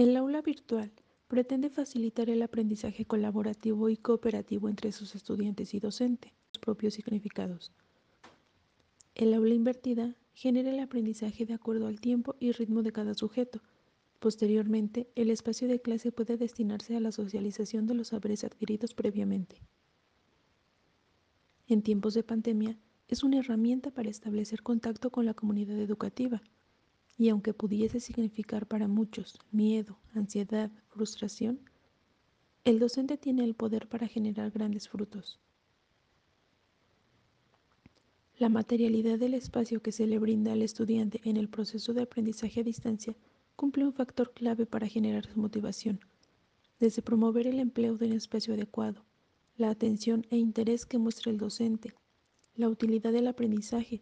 El aula virtual pretende facilitar el aprendizaje colaborativo y cooperativo entre sus estudiantes y docentes, propios significados. El aula invertida genera el aprendizaje de acuerdo al tiempo y ritmo de cada sujeto. Posteriormente, el espacio de clase puede destinarse a la socialización de los saberes adquiridos previamente. En tiempos de pandemia, es una herramienta para establecer contacto con la comunidad educativa, y aunque pudiese significar para muchos miedo, ansiedad, frustración, el docente tiene el poder para generar grandes frutos. La materialidad del espacio que se le brinda al estudiante en el proceso de aprendizaje a distancia cumple un factor clave para generar su motivación, desde promover el empleo de un espacio adecuado, la atención e interés que muestra el docente, la utilidad del aprendizaje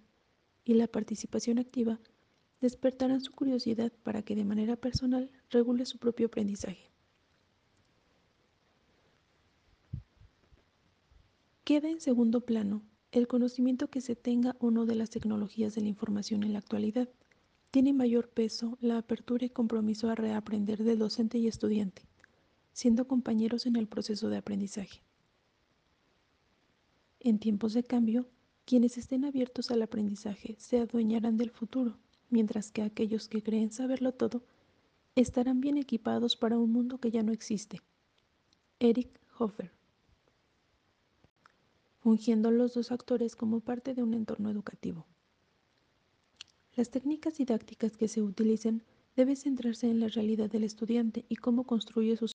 y la participación activa despertarán su curiosidad para que de manera personal regule su propio aprendizaje. Queda en segundo plano el conocimiento que se tenga o no de las tecnologías de la información en la actualidad. Tiene mayor peso la apertura y compromiso a reaprender del docente y estudiante, siendo compañeros en el proceso de aprendizaje. En tiempos de cambio, quienes estén abiertos al aprendizaje se adueñarán del futuro mientras que aquellos que creen saberlo todo estarán bien equipados para un mundo que ya no existe. Eric Hoffer. Fungiendo los dos actores como parte de un entorno educativo. Las técnicas didácticas que se utilicen deben centrarse en la realidad del estudiante y cómo construye sus